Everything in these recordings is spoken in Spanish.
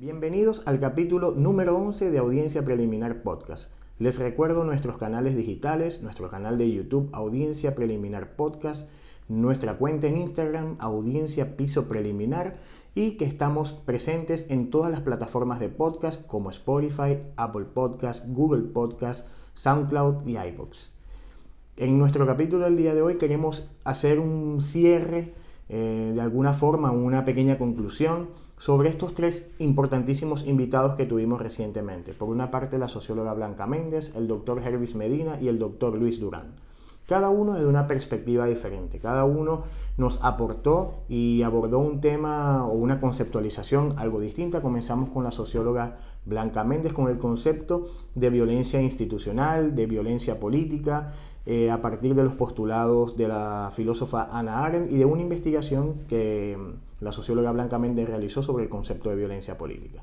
Bienvenidos al capítulo número 11 de Audiencia Preliminar Podcast. Les recuerdo nuestros canales digitales, nuestro canal de YouTube Audiencia Preliminar Podcast, nuestra cuenta en Instagram Audiencia Piso Preliminar y que estamos presentes en todas las plataformas de podcast como Spotify, Apple Podcast, Google Podcast, SoundCloud y iBox. En nuestro capítulo del día de hoy queremos hacer un cierre, eh, de alguna forma, una pequeña conclusión sobre estos tres importantísimos invitados que tuvimos recientemente. Por una parte, la socióloga Blanca Méndez, el doctor Hervis Medina y el doctor Luis Durán. Cada uno de una perspectiva diferente, cada uno nos aportó y abordó un tema o una conceptualización algo distinta. Comenzamos con la socióloga Blanca Méndez con el concepto de violencia institucional, de violencia política, eh, a partir de los postulados de la filósofa Ana Arendt y de una investigación que mm, la socióloga Blanca Méndez realizó sobre el concepto de violencia política.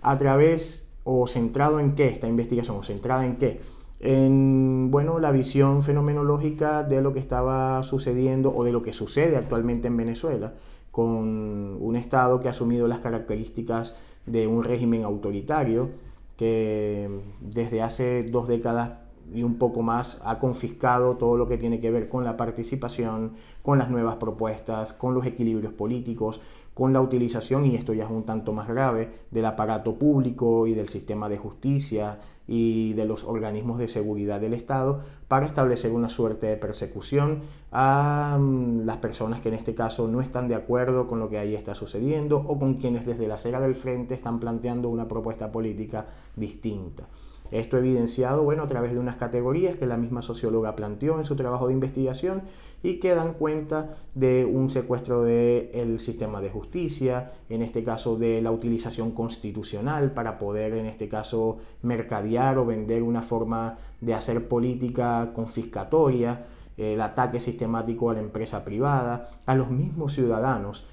A través o centrado en qué esta investigación, o centrada en qué, en bueno, la visión fenomenológica de lo que estaba sucediendo o de lo que sucede actualmente en Venezuela, con un Estado que ha asumido las características de un régimen autoritario que desde hace dos décadas y un poco más ha confiscado todo lo que tiene que ver con la participación, con las nuevas propuestas, con los equilibrios políticos, con la utilización, y esto ya es un tanto más grave, del aparato público y del sistema de justicia y de los organismos de seguridad del Estado para establecer una suerte de persecución a mm, las personas que en este caso no están de acuerdo con lo que ahí está sucediendo o con quienes desde la acera del frente están planteando una propuesta política distinta. Esto evidenciado bueno, a través de unas categorías que la misma socióloga planteó en su trabajo de investigación y que dan cuenta de un secuestro del sistema de justicia, en este caso de la utilización constitucional para poder, en este caso, mercadear o vender una forma de hacer política confiscatoria, el ataque sistemático a la empresa privada, a los mismos ciudadanos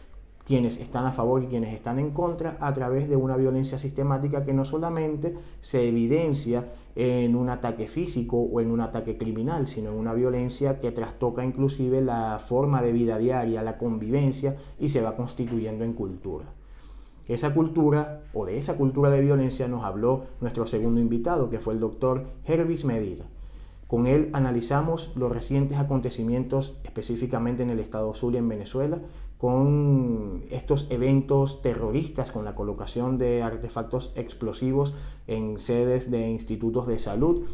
quienes están a favor y quienes están en contra a través de una violencia sistemática que no solamente se evidencia en un ataque físico o en un ataque criminal, sino en una violencia que trastoca inclusive la forma de vida diaria, la convivencia y se va constituyendo en cultura. Esa cultura o de esa cultura de violencia nos habló nuestro segundo invitado, que fue el doctor Hervis Medina. Con él analizamos los recientes acontecimientos específicamente en el estado Zulia en Venezuela, con estos eventos terroristas, con la colocación de artefactos explosivos en sedes de institutos de salud,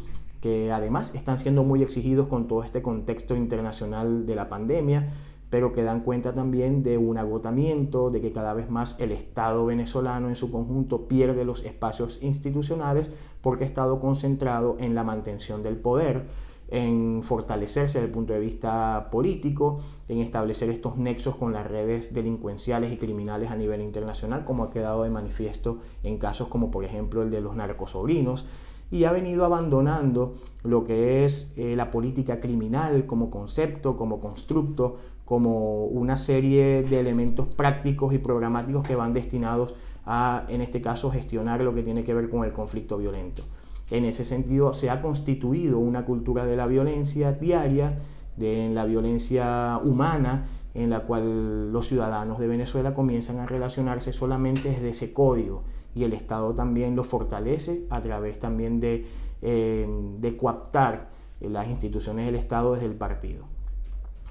que además están siendo muy exigidos con todo este contexto internacional de la pandemia, pero que dan cuenta también de un agotamiento, de que cada vez más el Estado venezolano en su conjunto pierde los espacios institucionales porque ha estado concentrado en la mantención del poder, en fortalecerse desde el punto de vista político, en establecer estos nexos con las redes delincuenciales y criminales a nivel internacional, como ha quedado de manifiesto en casos como por ejemplo el de los narcosobrinos, y ha venido abandonando lo que es eh, la política criminal como concepto, como constructo, como una serie de elementos prácticos y programáticos que van destinados a, en este caso, gestionar lo que tiene que ver con el conflicto violento. En ese sentido, se ha constituido una cultura de la violencia diaria, de la violencia humana, en la cual los ciudadanos de Venezuela comienzan a relacionarse solamente desde ese código y el Estado también lo fortalece a través también de, eh, de coaptar las instituciones del Estado desde el partido.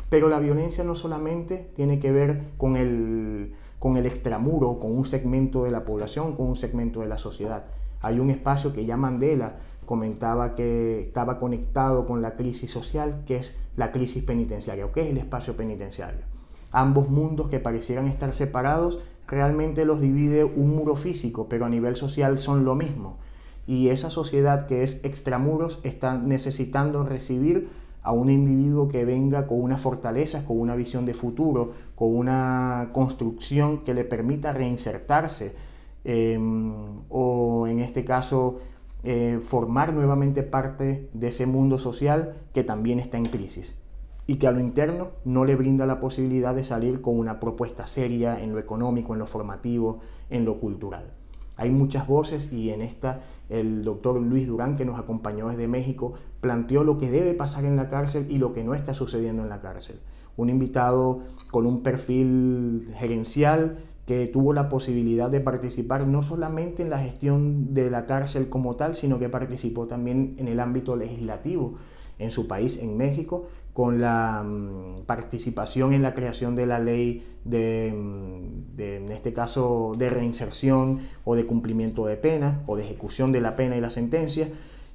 Pero la violencia no solamente tiene que ver con el, con el extramuro, con un segmento de la población, con un segmento de la sociedad, hay un espacio que ya Mandela comentaba que estaba conectado con la crisis social, que es la crisis penitenciaria, o que es el espacio penitenciario. Ambos mundos que parecieran estar separados, realmente los divide un muro físico, pero a nivel social son lo mismo. Y esa sociedad que es extramuros está necesitando recibir a un individuo que venga con una fortaleza, con una visión de futuro, con una construcción que le permita reinsertarse Em, o en este caso eh, formar nuevamente parte de ese mundo social que también está en crisis. y que a lo interno no le brinda la posibilidad de salir con una propuesta seria en lo económico, en lo formativo, en lo cultural. Hay muchas voces y en esta el doctor Luis Durán, que nos acompañó desde México, planteó lo que debe pasar en la cárcel y lo que no está sucediendo en la cárcel. Un invitado con un perfil gerencial que tuvo la posibilidad de participar no solamente en la gestión de la cárcel como tal, sino que participó también en el ámbito legislativo en su país, en México, con la mm, participación en la creación de la ley de, mm, de, en este caso, de reinserción o de cumplimiento de pena o de ejecución de la pena y la sentencia,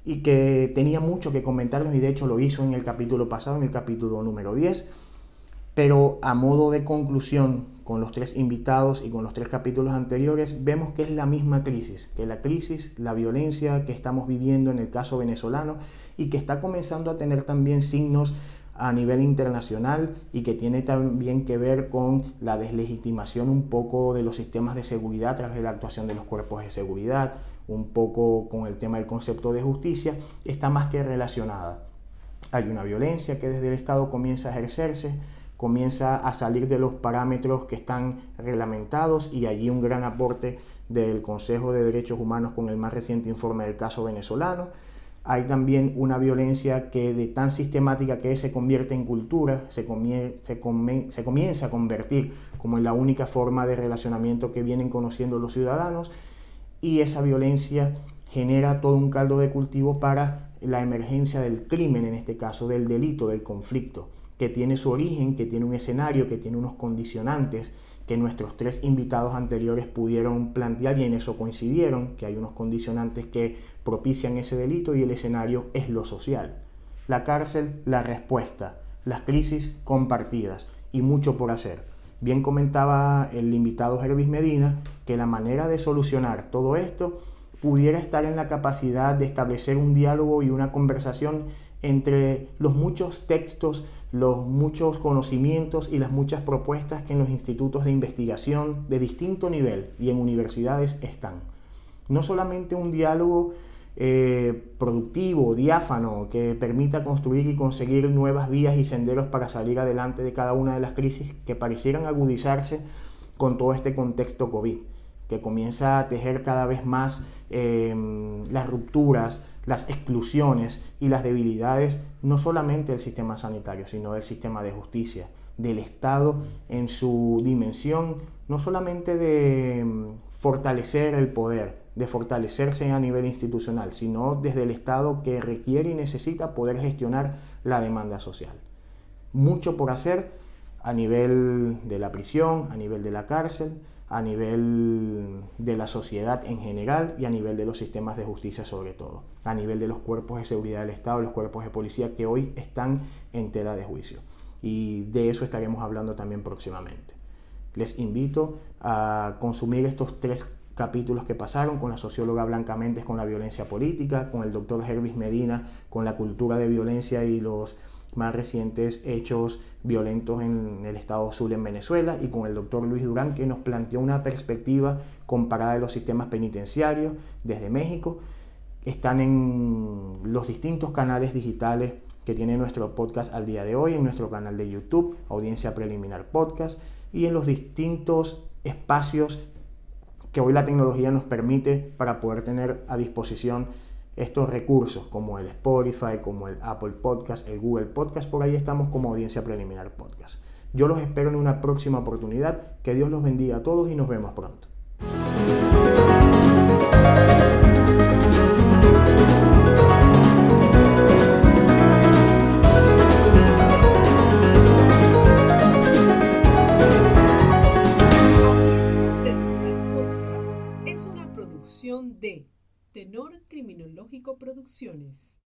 y que tenía mucho que comentarnos y de hecho lo hizo en el capítulo pasado, en el capítulo número 10. Pero a modo de conclusión, con los tres invitados y con los tres capítulos anteriores, vemos que es la misma crisis, que la crisis, la violencia que estamos viviendo en el caso venezolano y que está comenzando a tener también signos a nivel internacional y que tiene también que ver con la deslegitimación un poco de los sistemas de seguridad a través de la actuación de los cuerpos de seguridad, un poco con el tema del concepto de justicia, está más que relacionada. Hay una violencia que desde el Estado comienza a ejercerse, comienza a salir de los parámetros que están reglamentados y allí un gran aporte del Consejo de Derechos Humanos con el más reciente informe del caso venezolano, hay también una violencia que de tan sistemática que se convierte en cultura, se, se, se, comienza a convertir como en la única forma de relacionamiento que vienen conociendo los ciudadanos y esa violencia genera todo un caldo de cultivo para la emergencia del crimen, en este caso del delito, del conflicto, que tiene su origen, que tiene un escenario, que tiene unos condicionantes que nuestros tres invitados anteriores pudieron plantear y en eso coincidieron, que hay unos condicionantes que propician ese delito y el escenario es lo social. La cárcel, la respuesta, las crisis compartidas y mucho por hacer. Bien comentaba el invitado Hervis Medina que la manera de solucionar todo esto pudiera estar en la capacidad de establecer un diálogo y una conversación entre los muchos textos los muchos conocimientos y las muchas propuestas que en los institutos de investigación de distinto nivel y en universidades están. No solamente un diálogo eh, productivo, diáfano, que permita construir y conseguir nuevas vías y senderos para salir adelante de cada una de las crisis que parecieran agudizarse con todo este contexto COVID, que comienza a tejer cada vez más eh, las rupturas, las exclusiones y las debilidades no solamente del sistema sanitario, sino del sistema de justicia, del Estado en su dimensión, no solamente de mm, fortalecer el poder, de fortalecerse a nivel institucional, sino desde el Estado que requiere y necesita poder gestionar la demanda social. Mucho por hacer a nivel de la prisión, a nivel de la cárcel, a nivel de la sociedad en general y a nivel de los sistemas de justicia sobre todo, a nivel de los cuerpos de seguridad del Estado, los cuerpos de policía que hoy están en tela de juicio. Y de eso estaremos hablando también próximamente. Les invito a consumir estos tres capítulos que pasaron con la socióloga Blanca Méndez con la violencia política, con el doctor Hervis Medina con la cultura de violencia y los más recientes hechos violentos en el estado azul en Venezuela y con el doctor Luis Durán que nos planteó una perspectiva comparada de los sistemas penitenciarios desde México. Están en los distintos canales digitales que tiene nuestro podcast al día de hoy, en nuestro canal de YouTube, Audiencia Preliminar Podcast, y en los distintos espacios que hoy la tecnología nos permite para poder tener a disposición estos recursos como el Spotify, como el Apple Podcast, el Google Podcast, por ahí estamos como audiencia preliminar podcast. Yo los espero en una próxima oportunidad. Que Dios los bendiga a todos y nos vemos pronto.